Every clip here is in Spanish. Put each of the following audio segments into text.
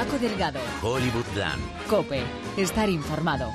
Paco Delgado. Hollywoodland. Cope. Estar informado.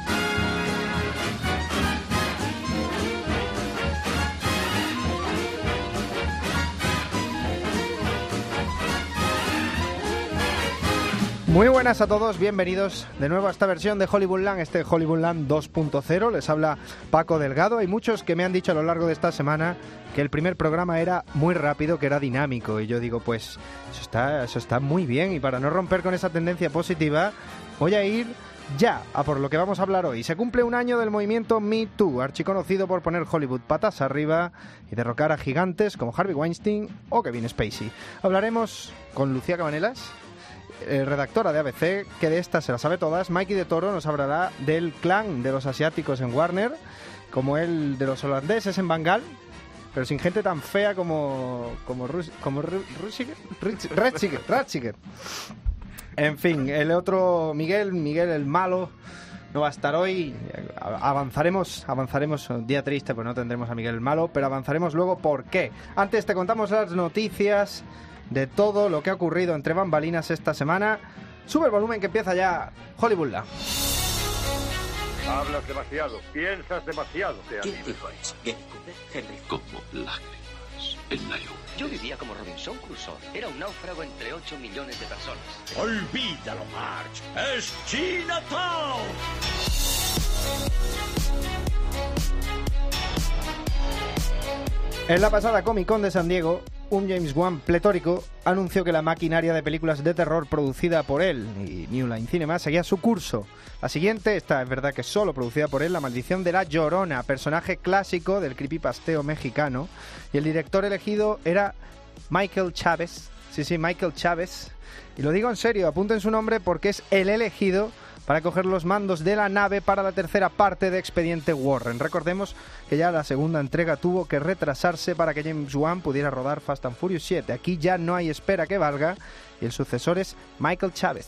Muy buenas a todos, bienvenidos de nuevo a esta versión de Hollywoodland, este Hollywoodland 2.0. Les habla Paco Delgado. Hay muchos que me han dicho a lo largo de esta semana que el primer programa era muy rápido, que era dinámico. Y yo digo, pues eso está, eso está muy bien. Y para no romper con esa tendencia positiva, voy a ir ya a por lo que vamos a hablar hoy. Se cumple un año del movimiento Me Too, archiconocido por poner Hollywood patas arriba y derrocar a gigantes como Harvey Weinstein o Kevin Spacey. Hablaremos con Lucía Cabanelas, redactora de ABC, que de esta se la sabe todas. Mikey de Toro nos hablará del clan de los asiáticos en Warner, como el de los holandeses en Bangal, pero sin gente tan fea como como como Ru- Rusiger? Ratzinger. En fin, el otro Miguel, Miguel el malo, no va a estar hoy. Avanzaremos, avanzaremos. Día triste, pues no tendremos a Miguel el malo, pero avanzaremos luego. ¿Por qué? Antes te contamos las noticias de todo lo que ha ocurrido entre bambalinas esta semana. Sube el volumen que empieza ya Hollywoodland. Hablas demasiado, piensas demasiado. Te ¿Quién animo. dijo eso? Gary Cooper, Henry. como lágrimas en la lluvia. Yo vivía como Robinson Crusoe. Era un náufrago entre 8 millones de personas. Olvídalo, Marge. Es Chinatown. En la pasada Comic Con de San Diego, un James Wan pletórico anunció que la maquinaria de películas de terror producida por él y New Line Cinema seguía su curso. La siguiente, esta es verdad que solo producida por él, La Maldición de la Llorona, personaje clásico del creepypasteo mexicano, y el director elegido era Michael Chávez. Sí, sí, Michael Chávez. Y lo digo en serio, apunten su nombre porque es el elegido para coger los mandos de la nave para la tercera parte de Expediente Warren. Recordemos que ya la segunda entrega tuvo que retrasarse para que James Wan pudiera rodar Fast and Furious 7. Aquí ya no hay espera que valga y el sucesor es Michael Chávez.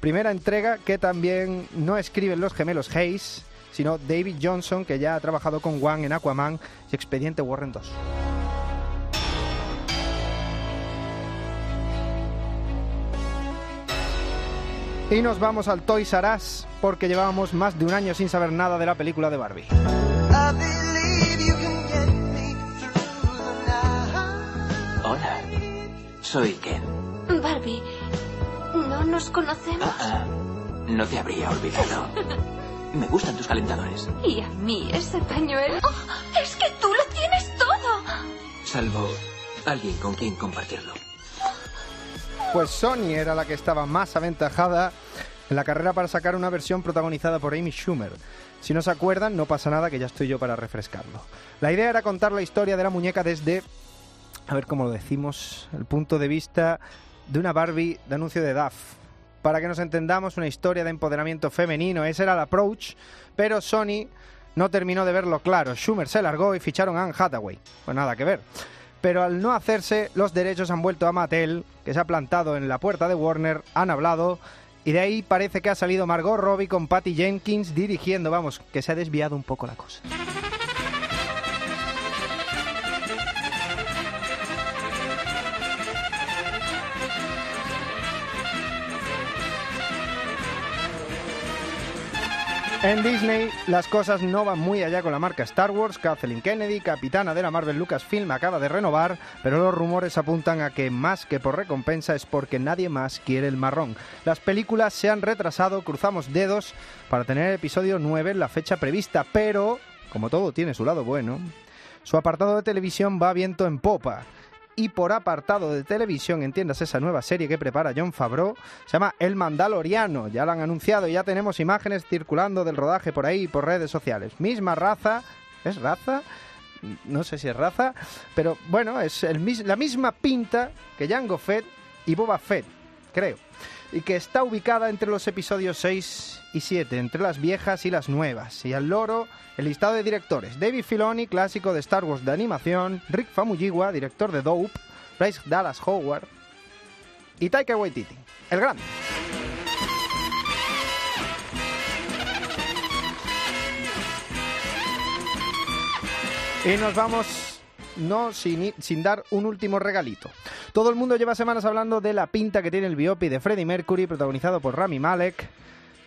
Primera entrega que también no escriben los gemelos Hayes, sino David Johnson, que ya ha trabajado con Wan en Aquaman y Expediente Warren 2. Y nos vamos al Toys R Us porque llevábamos más de un año sin saber nada de la película de Barbie. Hola. Soy Ken. Barbie, ¿no nos conocemos? Ah, ah, no te habría olvidado. Me gustan tus calentadores. Y a mí ese pañuelo. ¡Oh! es que tú lo tienes todo. Salvo alguien con quien compartirlo. Pues Sony era la que estaba más aventajada en la carrera para sacar una versión protagonizada por Amy Schumer. Si no se acuerdan, no pasa nada que ya estoy yo para refrescarlo. La idea era contar la historia de la muñeca desde, a ver cómo lo decimos, el punto de vista de una Barbie de anuncio de DAF. Para que nos entendamos, una historia de empoderamiento femenino, ese era el approach, pero Sony no terminó de verlo claro. Schumer se largó y ficharon a Anne Hathaway. Pues nada que ver. Pero al no hacerse, los derechos han vuelto a Mattel, que se ha plantado en la puerta de Warner, han hablado, y de ahí parece que ha salido Margot Robbie con Patty Jenkins dirigiendo, vamos, que se ha desviado un poco la cosa. En Disney las cosas no van muy allá con la marca Star Wars. Kathleen Kennedy, capitana de la Marvel Lucasfilm, acaba de renovar, pero los rumores apuntan a que más que por recompensa es porque nadie más quiere el marrón. Las películas se han retrasado, cruzamos dedos para tener el episodio 9 en la fecha prevista, pero, como todo tiene su lado bueno, su apartado de televisión va viento en popa. Y por apartado de televisión, entiendas esa nueva serie que prepara John Favreau, se llama El Mandaloriano. Ya lo han anunciado, ya tenemos imágenes circulando del rodaje por ahí, por redes sociales. Misma raza, ¿es raza? No sé si es raza, pero bueno, es el la misma pinta que Jango Fett y Boba Fett, creo. Y que está ubicada entre los episodios 6 y 7, entre las viejas y las nuevas. Y al loro, el listado de directores. David Filoni, clásico de Star Wars de animación. Rick Famuyiwa, director de Dope. Bryce Dallas Howard. Y Taika Waititi, el grande. Y nos vamos no sin, sin dar un último regalito. Todo el mundo lleva semanas hablando de la pinta que tiene el biopic de Freddie Mercury, protagonizado por Rami Malek.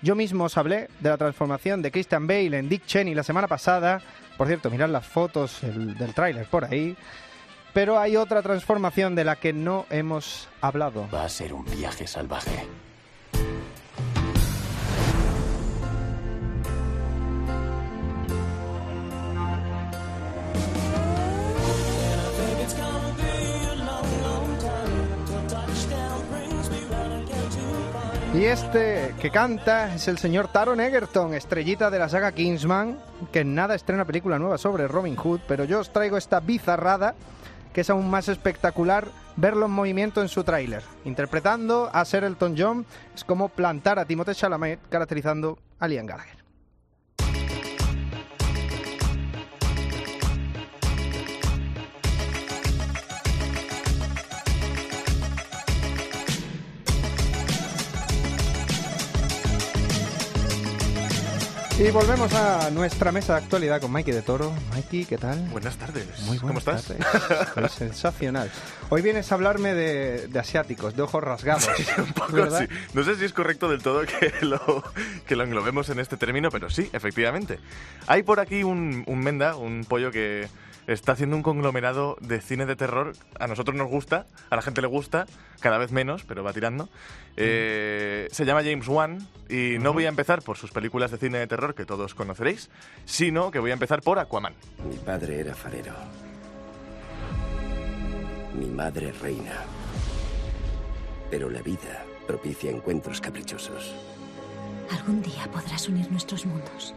Yo mismo os hablé de la transformación de Christian Bale en Dick Cheney la semana pasada. Por cierto, mirad las fotos el- del tráiler por ahí. Pero hay otra transformación de la que no hemos hablado. Va a ser un viaje salvaje. Este que canta es el señor Taron Egerton, estrellita de la saga Kingsman, que en nada estrena película nueva sobre Robin Hood, pero yo os traigo esta bizarrada que es aún más espectacular verlo en movimiento en su tráiler. Interpretando a Sir Elton John es como plantar a Timothée Chalamet caracterizando a Liam Gallagher. Y volvemos a nuestra mesa de actualidad con Mikey de Toro. Mikey, ¿qué tal? Buenas tardes. Muy ¿Cómo buenas estás? tardes. Sensacional. Hoy vienes a hablarme de, de asiáticos, de ojos rasgados. Un poco sí. No sé si es correcto del todo que lo, que lo englobemos en este término, pero sí, efectivamente. Hay por aquí un, un menda, un pollo que está haciendo un conglomerado de cine de terror. A nosotros nos gusta, a la gente le gusta, cada vez menos, pero va tirando. Eh, se llama James Wan y no voy a empezar por sus películas de cine de terror que todos conoceréis, sino que voy a empezar por Aquaman. Mi padre era farero. Mi madre reina. Pero la vida propicia encuentros caprichosos. Algún día podrás unir nuestros mundos.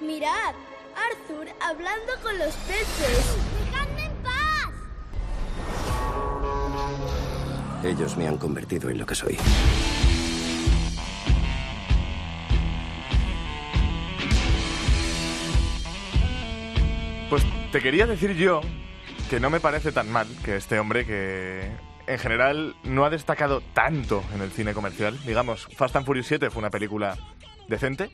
Mirad, Arthur hablando con los peces. ¡Dejadme en paz! Ellos me han convertido en lo que soy. Pues te quería decir yo que no me parece tan mal que este hombre que en general no ha destacado tanto en el cine comercial. Digamos, Fast and Furious 7 fue una película decente.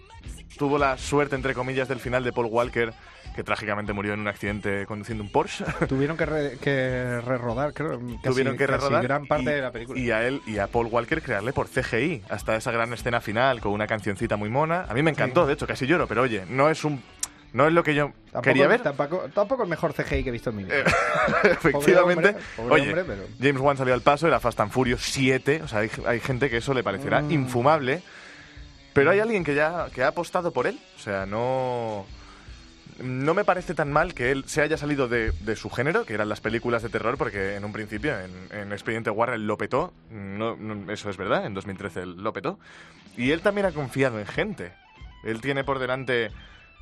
Tuvo la suerte, entre comillas, del final de Paul Walker, que trágicamente murió en un accidente conduciendo un Porsche. Tuvieron que, re- que rerodar, creo. casi- Tuvieron que rerodar gran parte y, de la película. y a él y a Paul Walker crearle por CGI hasta esa gran escena final con una cancioncita muy mona. A mí me encantó, de hecho, casi lloro, pero oye, no es un no es lo que yo Tampoco- quería ver. Tampoco, tampoco el mejor CGI que he visto en mi vida. Efectivamente. Pobre hombre, pobre Oye, hombre, pero- James Wan salió al paso, era Fast and Furious 7. O sea, hay, hay gente que eso le parecerá Mm. infumable. Pero hay alguien que ya que ha apostado por él. O sea, no. No me parece tan mal que él se haya salido de, de su género, que eran las películas de terror, porque en un principio, en, en Expediente Warren lo petó. No, no- eso es verdad, en 2013 él lo petó. Y él también ha confiado en gente. Él tiene por delante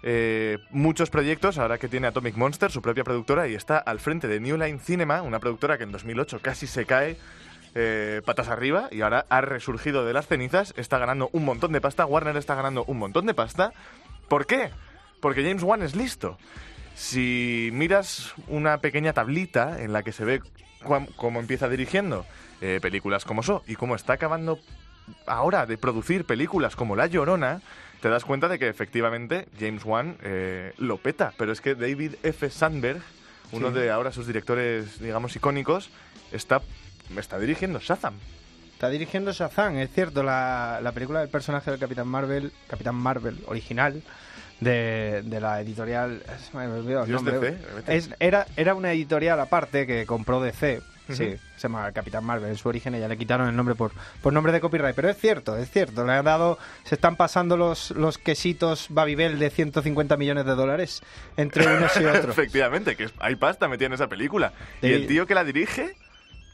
eh, muchos proyectos, ahora que tiene Atomic Monster, su propia productora, y está al frente de New Line Cinema, una productora que en 2008 casi se cae eh, patas arriba y ahora ha resurgido de las cenizas, está ganando un montón de pasta, Warner está ganando un montón de pasta. ¿Por qué? Porque James Wan es listo. Si miras una pequeña tablita en la que se ve cómo empieza dirigiendo eh, películas como So y cómo está acabando ahora de producir películas como La Llorona, te das cuenta de que efectivamente James Wan eh, lo peta. Pero es que David F. Sandberg, uno Sí. de ahora sus directores, digamos, icónicos, está, está dirigiendo Shazam. Está dirigiendo Shazam, es cierto, la, la película del personaje del Capitán Marvel, Capitán Marvel original, de, de la editorial. Me olvidado Dios. DC. Es- era, era una editorial aparte que compró DC. Sí, se llama Capitán Marvel en su origen y ya le quitaron el nombre por, por nombre de copyright. Pero es cierto, es cierto. Le han dado. Se están pasando los, los quesitos Babybel de 150 millones de dólares entre unos y otros. Efectivamente, que hay pasta metida en esa película. Y el tío que la dirige,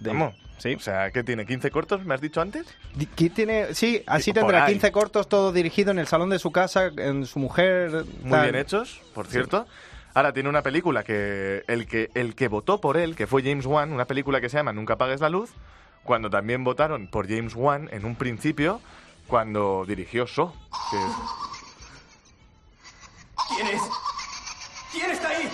De- vamos, sí. o sea, ¿qué tiene? ¿15 cortos, me has dicho antes? ¿Qué tiene? Sí, así Por tendrá ahí. 15 cortos, todo dirigido en el salón de su casa, en su mujer. Muy tal. bien hechos, por cierto. Ahora tiene una película que el, que el que votó por él, que fue James Wan, una película que se llama Nunca apagues la luz, cuando también votaron por James Wan en un principio, cuando dirigió So. que- ¿Quién es? ¿Quién está ahí?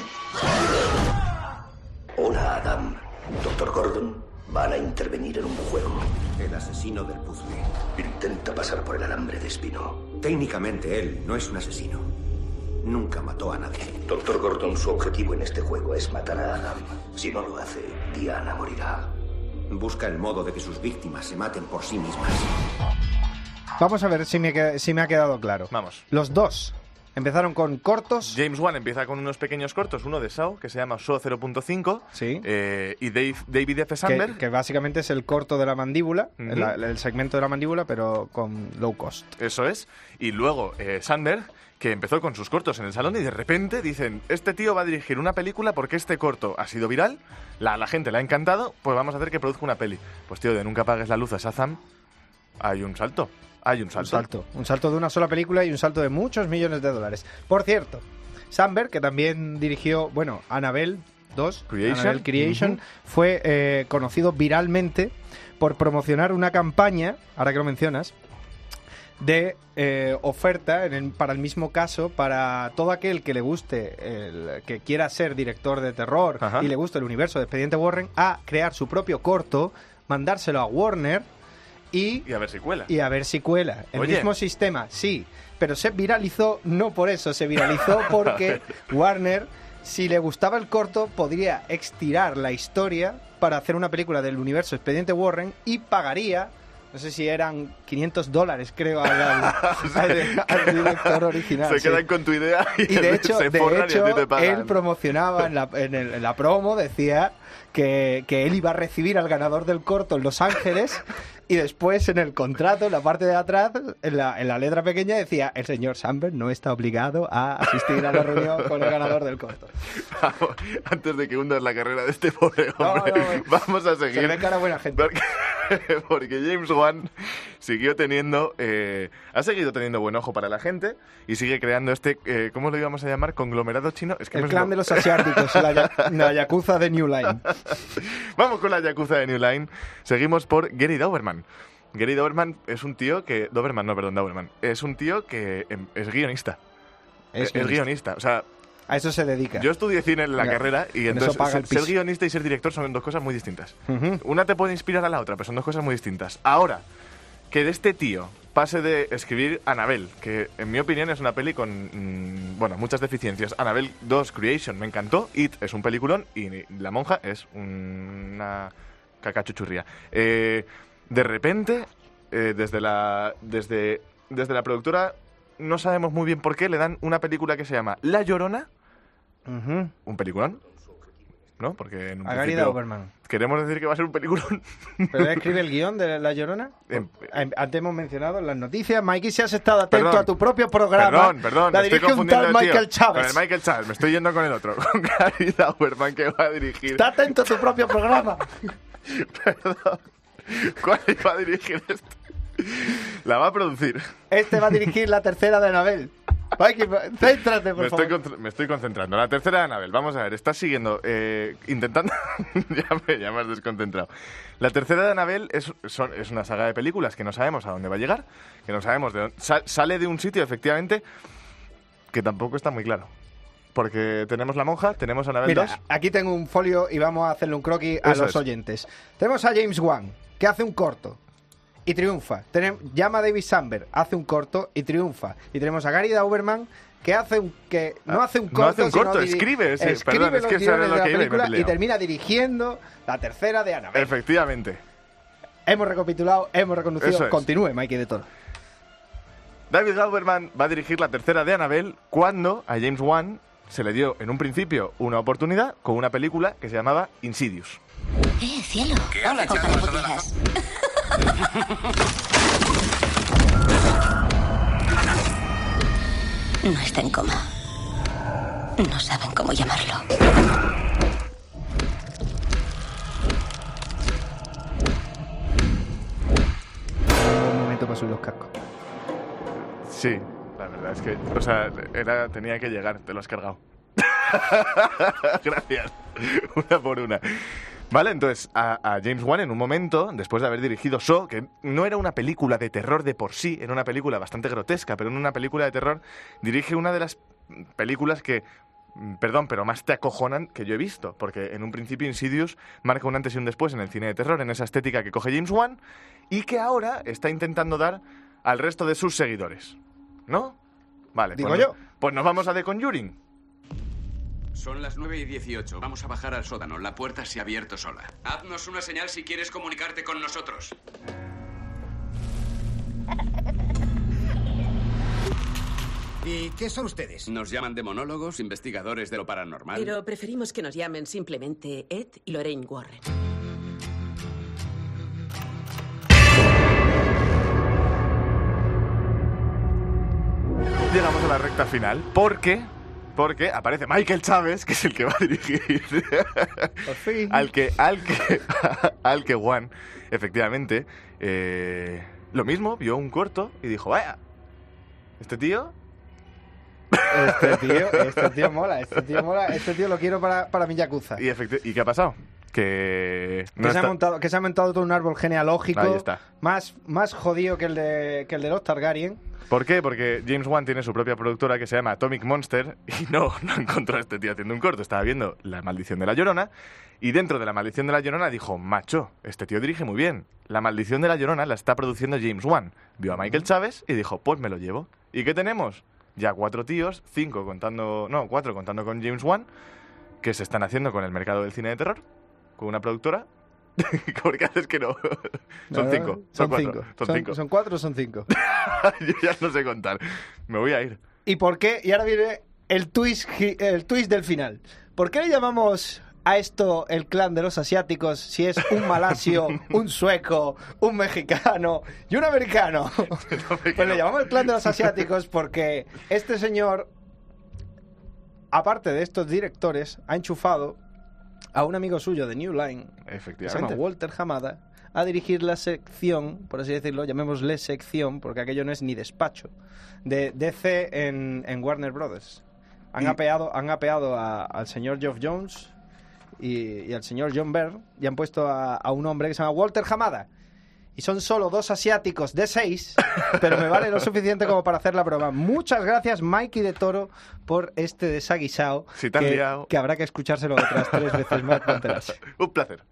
Hola, Adam. Doctor Gordon, van a intervenir en un juego. El asesino del puzzle. Intenta pasar por el alambre de espino. Técnicamente él no es un asesino. Nunca mató a nadie. Doctor Gordon, su objetivo en este juego es matar a Adam. Si no lo hace, Diana morirá. Busca el modo de que sus víctimas se maten por sí mismas. Vamos a ver si me, si me ha quedado claro. Vamos. Los dos empezaron con cortos. James Wan empieza con unos pequeños cortos, uno de Saw, que se llama Saw 0.5, Sí. eh, y Dave, David F. Sandberg, que básicamente es el corto de la mandíbula, el, el segmento de la mandíbula, pero con low cost. eso es, y luego eh, Sandberg, que empezó con sus cortos en el salón y de repente dicen, este tío va a dirigir una película porque este corto ha sido viral, la, la gente le ha encantado, pues vamos a hacer que produzca una peli. Pues tío, de Nunca apagues la luz a Shazam, hay un salto, hay un Un salto. Un salto de una sola película y un salto de muchos millones de dólares. Por cierto, Sandberg, que también dirigió, bueno, Annabelle 2, Creation. Annabelle Creation, fue eh, conocido viralmente por promocionar una campaña, ahora que lo mencionas, de eh, oferta en el- para el mismo caso para todo aquel que le guste, el, que quiera ser director de terror Ajá. y le guste el universo de Expediente Warren, a crear su propio corto, mandárselo a Warner y Y a ver si cuela. y a ver si cuela. El Oye. mismo sistema, sí, pero se viralizó no por eso, se viralizó porque Warner, si le gustaba el corto, podría extirar la historia para hacer una película del universo Expediente Warren y pagaría, no sé si eran 500 dólares, creo, al, al- al- director original. se sí. quedan con tu idea y, Y de hecho, se de forran y a hecho ti te pagan. él promocionaba en la, en el- en la promo, decía que, que él iba a recibir al ganador del corto en Los Ángeles y después en el contrato, en la parte de atrás, en la, en la letra pequeña decía el señor Sandberg no está obligado a asistir a la reunión con el ganador del corto. Vamos, Antes de que hundas la carrera de este pobre hombre, no, vamos a Se seguir. ve que era buena gente. Porque, porque James Wan siguió teniendo, eh, ha seguido teniendo buen ojo para la gente y sigue creando este, eh, ¿cómo lo íbamos a llamar? Conglomerado chino. Es que El clan de los asiáticos, la, la yakuza de New Line. Vamos con la Yakuza de New Line. Seguimos por Gary Doberman. Gary Doberman es un tío que... Doberman, no, perdón, Doberman. Es un tío que em, es guionista. Es Es, guionista. O sea, A eso se dedica. yo estudié cine en la carrera y entonces ser, guionista y ser director son dos cosas muy distintas. Una te puede inspirar a la otra, pero son dos cosas muy distintas. Ahora, que de este tío pase de escribir Annabelle, que en mi opinión es una peli con, mm, bueno, muchas deficiencias. Annabelle 2 Creation me encantó, It es un peliculón y La Monja es una cacachuchurría. Eh, de repente, eh, desde, la, desde, desde la productora, no sabemos muy bien por qué, le dan una película que se llama La Llorona, un peliculón, ¿no? Porque en un A Gary principio queremos decir que va a ser un peliculón. ¿Pero él escribe el guion de La Llorona? Em- Antes hemos mencionado en las noticias, Mikey, si has estado atento Perdón. a tu propio programa. Perdón, perdón, La dirige un tal. Michael Chávez. Con el Michael Chávez, me estoy yendo con el otro, con Gary que va a dirigir. Está atento a tu propio programa. Perdón. ¿Cuál iba a dirigir esto? La va a producir. Este va a dirigir la tercera de Anabel. Mikey, céntrate, por Me estoy, favor. con- me estoy concentrando. La tercera de Anabel, vamos a ver, estás siguiendo, eh, intentando... ya, me, ya me has desconcentrado. La tercera de Anabel es, son- es una saga de películas que no sabemos a dónde va a llegar, que no sabemos de dónde... sa- sale de un sitio, efectivamente, que tampoco está muy claro. Porque tenemos La Monja, tenemos Anabel Mira, 2... aquí tengo un folio y vamos a hacerle un croquis a Eso los es. oyentes. Tenemos a James Wan, que hace un corto y triunfa. Tenem- llama a David Samberg, hace un corto y triunfa. Y tenemos a Gary Dauberman, que hace un que no Ah, hace un no corto, hace un corto, escribe, sí, escribe perdón, es que guiones lo que iba y película y peleado. termina dirigiendo la tercera de Annabelle. Efectivamente. Hemos recapitulado, hemos reconocido. Es. Continúe, Mikey de Toro. David Dauberman va a dirigir la tercera de Annabelle cuando a James Wan se le dio en un principio una oportunidad con una película que se llamaba Insidious. Eh, cielo. Hola, chicos. pudieras. No está en coma. No saben cómo llamarlo. Un momento para subir los cascos. Sí, la verdad es que, o sea, era, tenía que llegar, te lo has cargado. Gracias. Una por una. Vale, entonces a, a James Wan en un momento, después de haber dirigido Saw, que no era una película de terror de por sí, era una película bastante grotesca, pero en una película de terror, dirige una de las películas que, mm, perdón, pero más te acojonan que yo he visto, porque en un principio Insidious marca un antes y un después en el cine de terror, en esa estética que coge James Wan, y que ahora está intentando dar al resto de sus seguidores. ¿No? Vale. Digo pues yo. Pues nos vamos a The Conjuring. Son las 9 y 18. Vamos a bajar al sótano. La puerta se ha abierto sola. Haznos una señal si quieres comunicarte con nosotros. ¿Y qué son ustedes? Nos llaman demonólogos, investigadores de lo paranormal. Pero preferimos que nos llamen simplemente Ed y Lorraine Warren. Llegamos a la recta final porque porque aparece Michael Chávez, que es el que va a dirigir. Fin. al que al que al que Juan, efectivamente, eh, lo mismo vio un corto y dijo, "Vaya, este tío Este tío, este tío mola, este tío mola, este tío lo quiero para, para mi yakuza. y, ¿y qué ha pasado? Que no que, se ha está- montado, que se ha montado todo un árbol genealógico Ahí está. Más, más jodido que el, de, que el de los Targaryen. ¿Por qué? Porque James Wan tiene su propia productora que se llama Atomic Monster y no, no encontró a este tío haciendo un corto. Estaba viendo La Maldición de la Llorona y dentro de La Maldición de la Llorona dijo, macho, este tío dirige muy bien. La Maldición de la Llorona la está produciendo James Wan. Vio a Michael Chávez y dijo, pues me lo llevo. ¿Y qué tenemos? Ya cuatro tíos, cinco contando, no, cuatro contando con James Wan, que se están haciendo con el mercado del cine de terror, con una productora. ¿Por qué haces que no? son No, cinco. Son, Son, cuatro. cinco. Son, Son- cinco. son cuatro o son cinco. Yo ya no sé contar. Me voy a ir. ¿Y por qué? Y ahora viene el twist, el twist del final. ¿Por qué le llamamos a esto el clan de los asiáticos si es un malasio, un sueco, un mexicano y un americano? Pues le llamamos el clan de los asiáticos porque este señor, aparte de estos directores, ha enchufado a un amigo suyo de New Line, que se llama Efectivamente. Walter Hamada, a dirigir la sección, por así decirlo, llamémosle sección, porque aquello no es ni despacho, de DC en, en Warner Brothers. Han Y- apeado, han apeado a- al señor Geoff Jones y, y al señor John Byrne y han puesto a, a un hombre que se llama Walter Hamada. Y son solo dos asiáticos de seis, pero me vale lo suficiente como para hacer la broma. Muchas gracias, Mikey de Toro, por este desaguisado Si que, liado. que habrá que escuchárselo otras tres veces más para enterarse. Un placer.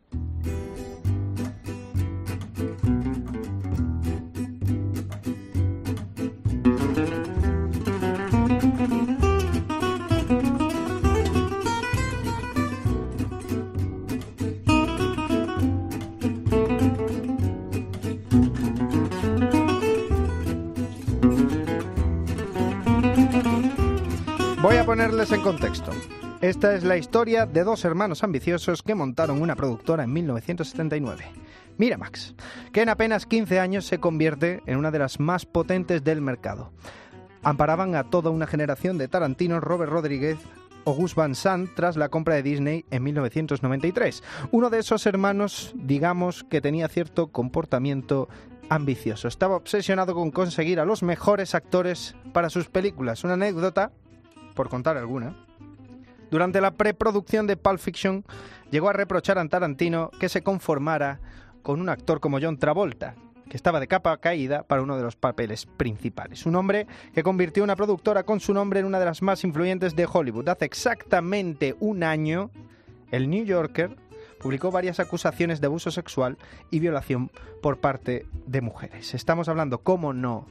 Ponerles en contexto. Esta es la historia de dos hermanos ambiciosos que montaron una productora en 1979. Miramax, que en apenas 15 años se convierte en una de las más potentes del mercado. Amparaban a toda una generación de Tarantino, Robert Rodríguez o Gus Van Sant tras la compra de Disney en 1993. Uno de esos hermanos, digamos, que tenía cierto comportamiento ambicioso. Estaba obsesionado con conseguir a los mejores actores para sus películas. Una anécdota, por contar alguna. Durante la preproducción de Pulp Fiction, llegó a reprochar a Tarantino que se conformara con un actor como John Travolta, que estaba de capa caída para uno de los papeles principales. Un hombre que convirtió una productora con su nombre en una de las más influyentes de Hollywood. Hace exactamente un año, el New Yorker publicó varias acusaciones de abuso sexual y violación por parte de mujeres. Estamos hablando, cómo no,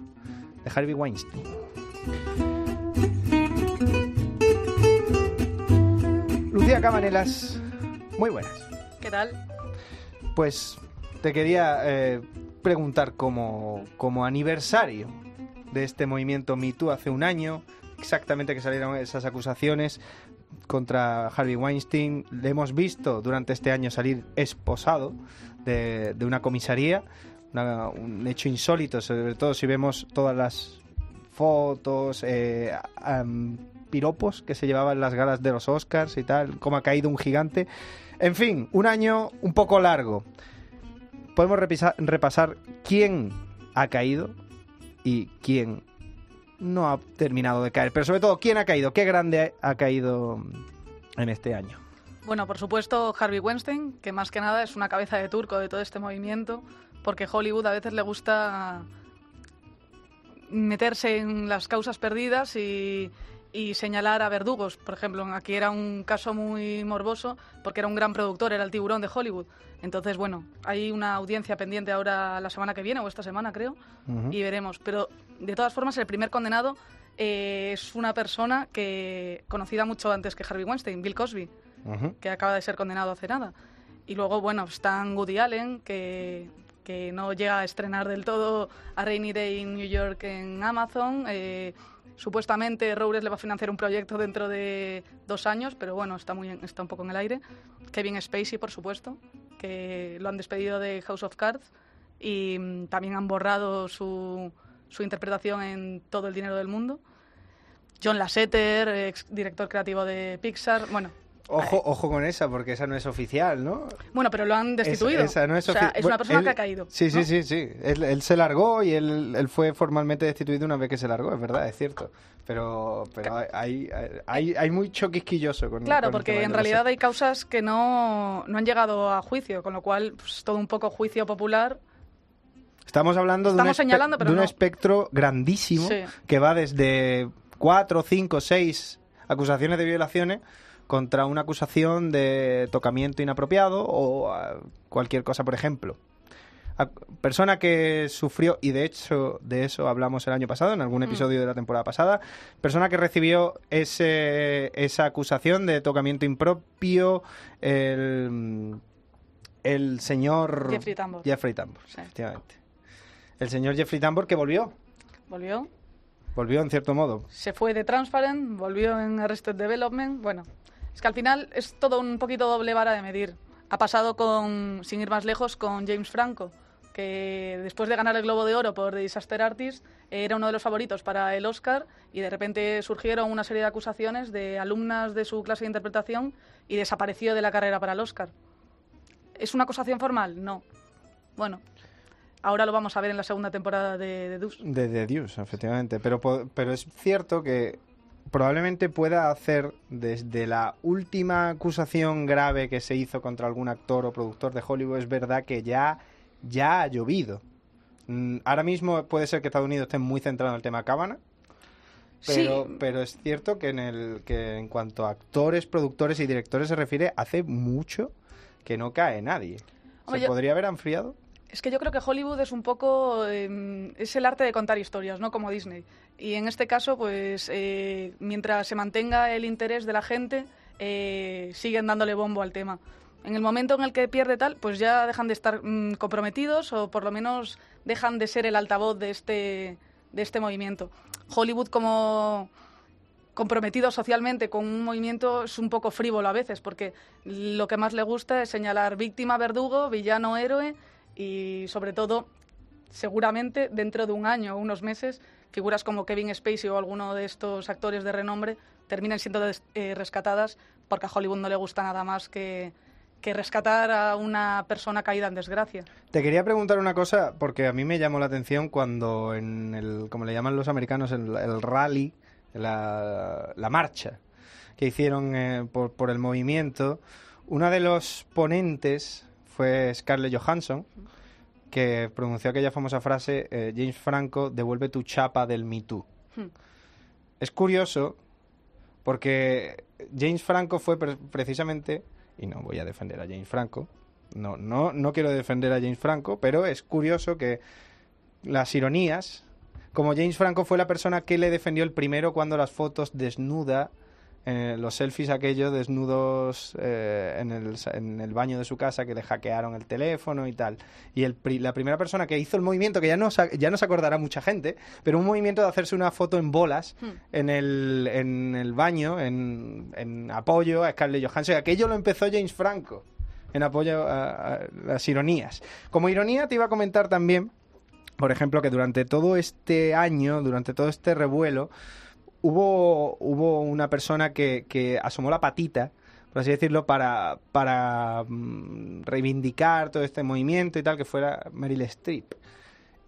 de Harvey Weinstein. Lucía Camanelas, muy buenas. ¿Qué tal? Pues te quería eh, preguntar como, como aniversario de este movimiento Me Too hace un año, exactamente que salieron esas acusaciones contra Harvey Weinstein. Le hemos visto durante este año salir esposado de, de una comisaría, una- un hecho insólito, sobre todo si vemos todas las fotos, eh, piropos que se llevaban las galas de los Oscars y tal, cómo ha caído un gigante. En fin, un año un poco largo. Podemos repasar quién ha caído y quién no ha terminado de caer. Pero sobre todo, quién ha caído, qué grande ha caído en este año. Bueno, por supuesto, Harvey Weinstein, que más que nada es una cabeza de turco de todo este movimiento, porque Hollywood a veces le gusta meterse en las causas perdidas y, y señalar a verdugos. Por ejemplo, aquí era un caso muy morboso porque era un gran productor, era el tiburón de Hollywood. Entonces, bueno, hay una audiencia pendiente ahora la semana que viene o esta semana, creo, y veremos. Pero de todas formas, el primer condenado eh, es una persona que conocida mucho antes que Harvey Weinstein, Bill Cosby, que acaba de ser condenado hace nada. Y luego, bueno, están Woody Allen, que, que no llega a estrenar del todo a Rainy Day in New York en Amazon. Eh, supuestamente Roures le va a financiar un proyecto dentro de dos años, pero bueno, está, muy, está un poco en el aire. Kevin Spacey, por supuesto, que lo han despedido de House of Cards y mm, también han borrado su, su interpretación en Todo el dinero del mundo. John Lasseter, ex director creativo de Pixar, bueno, Ojo, ojo con esa, porque esa no es oficial, ¿no? Bueno, pero lo han destituido. esa no es, o sea, es una persona que ha caído. Sí, sí, sí, sí. Él, se largó y él, él, fue formalmente destituido una vez que se largó, es verdad, es cierto. Pero, pero hay, hay, hay mucho quisquilloso con Claro, porque en realidad hay causas que no, no han llegado a juicio, con lo cual, pues, todo un poco juicio popular Estamos hablando de, un, señalando, de un espectro grandísimo que va desde cuatro, cinco, seis acusaciones de violaciones contra una acusación de tocamiento inapropiado o ah, cualquier cosa, por ejemplo. persona que sufrió, y de hecho de eso hablamos el año pasado, en algún mm. episodio de la temporada pasada, persona que recibió ese, esa acusación de tocamiento impropio, el, el señor Jeffrey Tambor. Jeffrey Tambor, efectivamente. El señor Jeffrey Tambor que volvió. ¿Volvió? Volvió en cierto modo. Se fue de Transparent, volvió en Arrested Development. Bueno, es que al final es todo un poquito doble vara de medir. Ha pasado con, sin ir más lejos, con James Franco, que después de ganar el Globo de Oro por The Disaster Artist era uno de los favoritos para el Oscar y de repente surgieron una serie de acusaciones de alumnas de su clase de interpretación y desapareció de la carrera para el Oscar. ¿Es una acusación formal? No. Bueno, ahora lo vamos a ver en la segunda temporada de, The Deuce. De The efectivamente. Pero, pero es cierto que probablemente pueda hacer desde la última acusación grave que se hizo contra algún actor o productor de Hollywood, es verdad que ya, ya ha llovido. Mm, ahora mismo puede ser que Estados Unidos esté muy centrado en el tema Cábana, pero, pero es cierto que en, el, que en cuanto a actores, productores y directores se refiere, hace mucho que no cae nadie. ¿Se podría haber enfriado? Es que yo creo que Hollywood es un poco. Em, es el arte de contar historias, ¿no? Como Disney. Y en este caso, pues, eh, mientras se mantenga el interés de la gente, eh, siguen dándole bombo al tema. En el momento en el que pierde tal, pues ya dejan de estar mm, comprometidos o por lo menos dejan de ser el altavoz de este, de este movimiento. Hollywood como comprometido socialmente con un movimiento es un poco frívolo a veces, porque lo que más le gusta es señalar víctima, verdugo, villano, héroe y sobre todo, seguramente dentro de un año o unos meses, figuras como Kevin Spacey o alguno de estos actores de renombre terminen siendo eh, rescatadas porque a Hollywood no le gusta nada más que, que rescatar a una persona caída en desgracia. Te quería preguntar una cosa, porque a mí me llamó la atención cuando en el, como le llaman los americanos, el, el rally, la, la, marcha que hicieron eh, por, por, el movimiento, uno de los ponentes fue Scarlett Johansson, que pronunció aquella famosa frase, eh, James Franco, devuelve tu chapa del Me Too. Hmm. Es curioso porque James Franco fue precisamente, y no voy a defender a James Franco, no, no, no quiero defender a James Franco, pero es curioso que las ironías, como James Franco fue la persona que le defendió el primero cuando las fotos desnuda eh, los selfies aquellos desnudos eh, en, el, en, el, baño de su casa que le hackearon el teléfono y tal. Y el, la primera persona que hizo el movimiento, que ya no, ya no se acordará mucha gente, pero un movimiento de hacerse una foto en bolas hmm. en, el, en el baño, en, en apoyo a Scarlett Johansson. Aquello lo empezó James Franco, en apoyo a las ironías. Como ironía te iba a comentar también, por ejemplo, que durante todo este año, durante todo este revuelo, hubo, hubo una persona que, que asomó la patita, por así decirlo, para, para mm, reivindicar todo este movimiento y tal, que fuera Meryl Streep.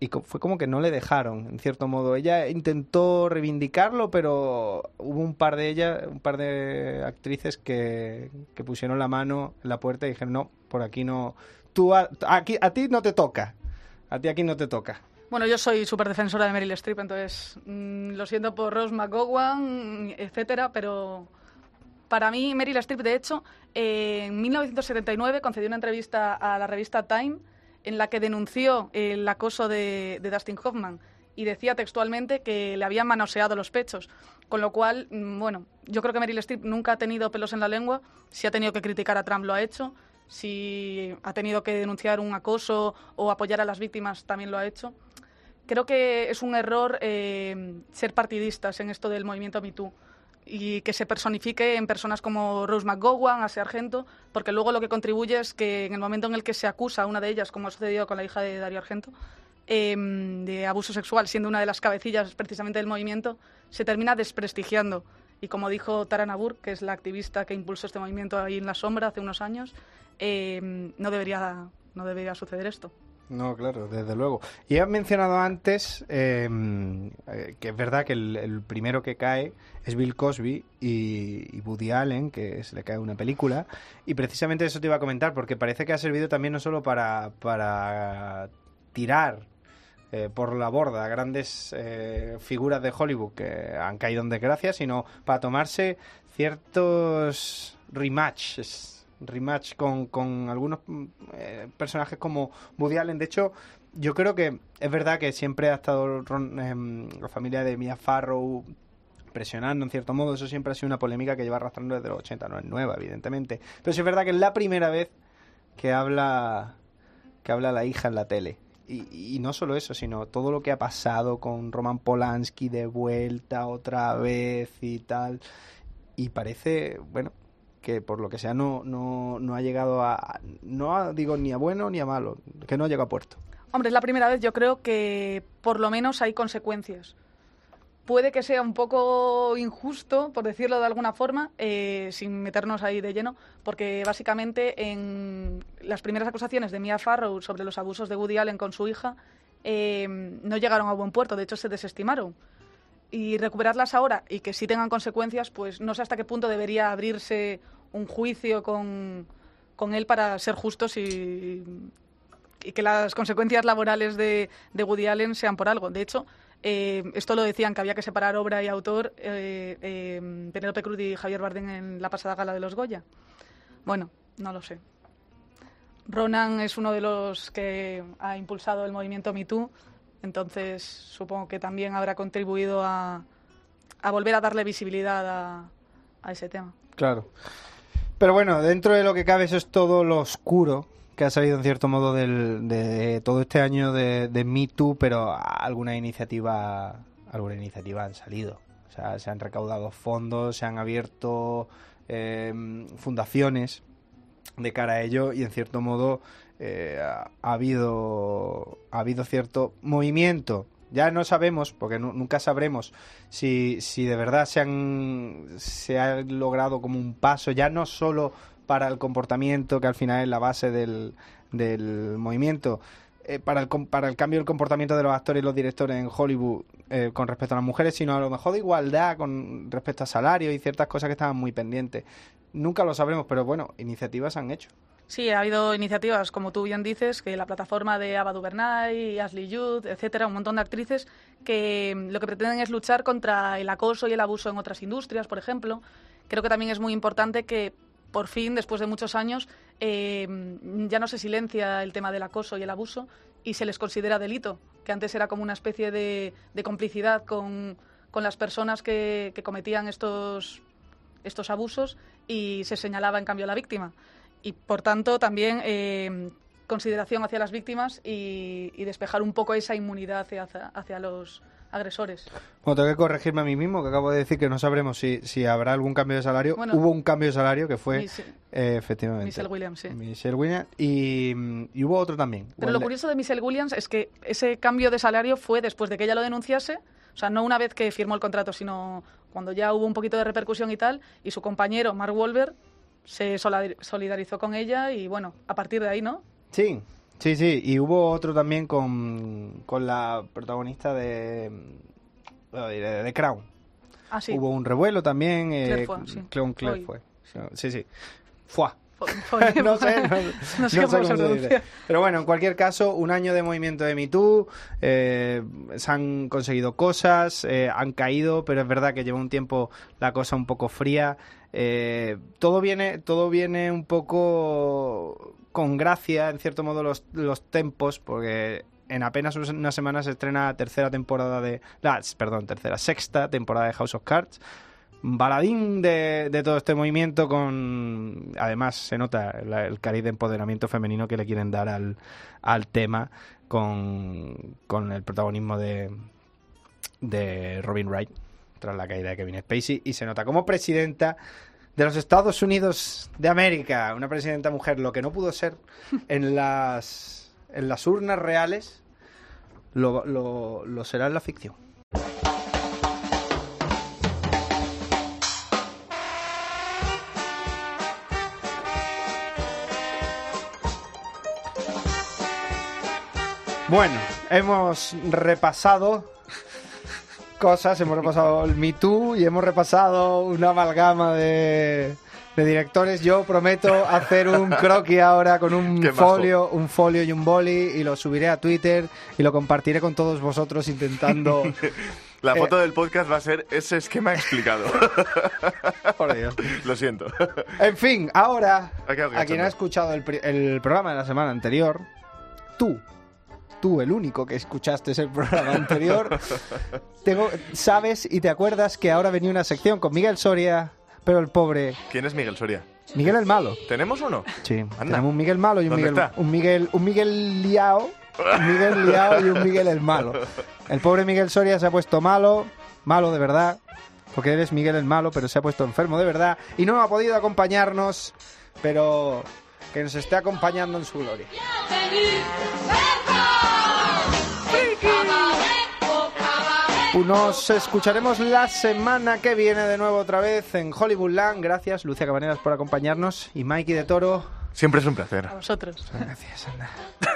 Y fue como que no le dejaron, en cierto modo. Ella intentó reivindicarlo, pero hubo un par de ellas, un par de actrices que, que pusieron la mano en la puerta y dijeron, no, por aquí no, tú aquí, a ti no te toca, a ti aquí no te toca. Bueno, yo soy súper defensora de Meryl Streep, entonces mm, lo siento por Rose McGowan, etcétera, pero para mí Meryl Streep, de hecho, eh, en 1979 concedió una entrevista a la revista Time en la que denunció el acoso de, de Dustin Hoffman y decía textualmente que le habían manoseado los pechos. Con lo cual, mm, bueno, yo creo que Meryl Streep nunca ha tenido pelos en la lengua. Si ha tenido que criticar a Trump, lo ha hecho. Si ha tenido que denunciar un acoso o apoyar a las víctimas, también lo ha hecho. Creo que es un error eh, ser partidistas en esto del movimiento MeToo y que se personifique en personas como Rose McGowan, Asia Argento, porque luego lo que contribuye es que en el momento en el que se acusa a una de ellas, como ha sucedido con la hija de Dario Argento, em, de abuso sexual, siendo una de las cabecillas precisamente del movimiento, se termina desprestigiando. Y como dijo Tara Nabur, que es la activista que impulsó este movimiento ahí en la sombra hace unos años, em, no, debería, no debería suceder esto. No, claro, desde luego. Y has mencionado antes em, eh, que es verdad que el, primero que cae es Bill Cosby y, Woody Allen, que se le cae una película. Y precisamente eso te iba a comentar, porque parece que ha servido también no solo para, para tirar eh, por la borda grandes eh, figuras de Hollywood que han caído en desgracia, sino para tomarse ciertos rematches rematch con, con algunos mm, eh, personajes como Woody. De hecho, yo creo que es verdad que siempre ha estado em, la familia de Mia Farrow presionando en cierto modo. Eso siempre ha sido una polémica que lleva arrastrando desde los 80. No es nueva, evidentemente. Pero sí es verdad que es la primera vez que habla, que habla la hija en la tele. Y, y, no solo eso, sino todo lo que ha pasado con Roman Polanski de vuelta otra vez y tal. Y parece, bueno, que por lo que sea no, no, no ha llegado a, no digo ni a bueno ni a malo, que no ha llegado a puerto. Hombre, es la primera vez, yo creo que por lo menos hay consecuencias. Puede que sea un poco injusto, por decirlo de alguna forma, eh, sin meternos ahí de lleno, porque básicamente en las primeras acusaciones de Mia Farrow sobre los abusos de Woody Allen con su hija eh, no llegaron a buen puerto, de hecho se desestimaron y recuperarlas ahora y que sí tengan consecuencias, pues no sé hasta qué punto debería abrirse un juicio con, con él para ser justos y, que las consecuencias laborales de, de, Woody Allen sean por algo. De hecho, eh, esto lo decían que había que separar obra y autor eh, eh, Penélope Cruz y Javier Bardem en la pasada gala de los Goya. Bueno, no lo sé. Ronan es uno de los que ha impulsado el movimiento MeToo entonces, supongo que también habrá contribuido a, volver a darle visibilidad a, a, ese tema. Claro. Pero bueno, dentro de lo que cabe, eso es todo lo oscuro que ha salido en cierto modo del, de todo este año de, de Me Too, pero alguna iniciativa, alguna iniciativa han salido. O sea, se han recaudado fondos, se han abierto eh, fundaciones de cara a ello y en cierto modo eh, ha, habido, ha habido cierto movimiento. Ya no sabemos, porque nunca sabremos si, si de verdad se, han, se ha logrado como un paso, ya no solo para el comportamiento, que al final es la base del, del movimiento, eh, para, el, para el cambio del comportamiento de los actores y los directores en Hollywood eh, con respecto a las mujeres, sino a lo mejor de igualdad con respecto a salarios y ciertas cosas que estaban muy pendientes. Nunca lo sabremos, pero bueno, iniciativas han hecho. Sí, ha habido iniciativas, como tú bien dices, que la plataforma de Ava DuVernay, Ashley Judd, etcétera, un montón de actrices que lo que pretenden es luchar contra el acoso y el abuso en otras industrias, por ejemplo. Creo que también es muy importante que por fin, después de muchos años, eh, ya no se silencia el tema del acoso y el abuso y se les considera delito, que antes era como una especie de, complicidad con, las personas que, que cometían estos, estos abusos y se señalaba en cambio a la víctima y por tanto también eh, consideración hacia las víctimas y, despejar un poco esa inmunidad hacia, hacia, los agresores. Bueno, tengo que corregirme a mí mismo, que acabo de decir que no sabremos si, si habrá algún cambio de salario. hubo un cambio de salario que fue, eh, efectivamente, Michelle Williams, sí. Michelle Williams y, y hubo otro también. Pero lo curioso de Michelle Williams es que ese cambio de salario fue después de que ella lo denunciase, o sea, no una vez que firmó el contrato, sino cuando ya hubo un poquito de repercusión y tal, y su compañero, Mark Wolver, se solidarizó con ella y bueno, a partir de ahí, ¿no? Sí, sí, sí. Y hubo otro también con, con la protagonista de, de, Crown. Ah, sí. Hubo un revuelo también. Eh, fue. Sí, sí. Fue. no sé, no, no sé no cómo sé cómo se. Pero bueno, en cualquier caso, un año de movimiento de Me Too, eh, se han conseguido cosas, eh, han caído, pero es verdad que lleva un tiempo la cosa un poco fría. Eh, todo viene, todo viene un poco con gracia, en cierto modo, los, los tempos, porque en apenas una semana se estrena la tercera temporada de. La, perdón, tercera, sexta temporada de House of Cards. Baladín de, de todo este movimiento con... Además se nota la- el cariz de empoderamiento femenino que le quieren dar al, al tema con, con el protagonismo de, de Robin Wright tras la caída de Kevin Spacey y se nota como presidenta de los Estados Unidos de América, una presidenta mujer, lo que no pudo ser en las, en las urnas reales, lo, lo, lo será en la ficción. Bueno, hemos repasado cosas, hemos repasado el Me Too y hemos repasado una amalgama de, de directores. Yo prometo hacer un croquis ahora con un folio, un folio y un boli y lo subiré a Twitter y lo compartiré con todos vosotros intentando... La Eh. foto del podcast va a ser ese esquema explicado. Por Dios. Lo siento. En fin, ahora, a quien ha escuchado el, el programa de la semana anterior, tú, tú, el único que escuchaste el programa anterior, tengo, sabes y te acuerdas que ahora venía una sección con Miguel Soria, pero el pobre ¿Quién es Miguel Soria? Miguel el malo. ¿Tenemos uno? Sí, Anda. tenemos un Miguel malo y un ¿Dónde Miguel, está? un Miguel, un Miguel liao, un Miguel liao y un Miguel el malo. El pobre Miguel Soria se ha puesto malo, malo de verdad, porque él es Miguel el malo, pero se ha puesto enfermo de verdad y no ha podido acompañarnos, pero que nos esté acompañando en su gloria. Nos escucharemos la semana que viene de nuevo otra vez en Hollywoodland. Gracias, Lucia Cabaneras, por acompañarnos. Y Mikey de Toro. Siempre es un placer. A vosotros. Gracias, anda.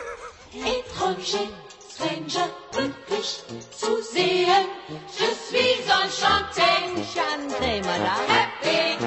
étranger, stranger, glücklich zu sehen. Je suis enchanté, enchanté, madame. Happy,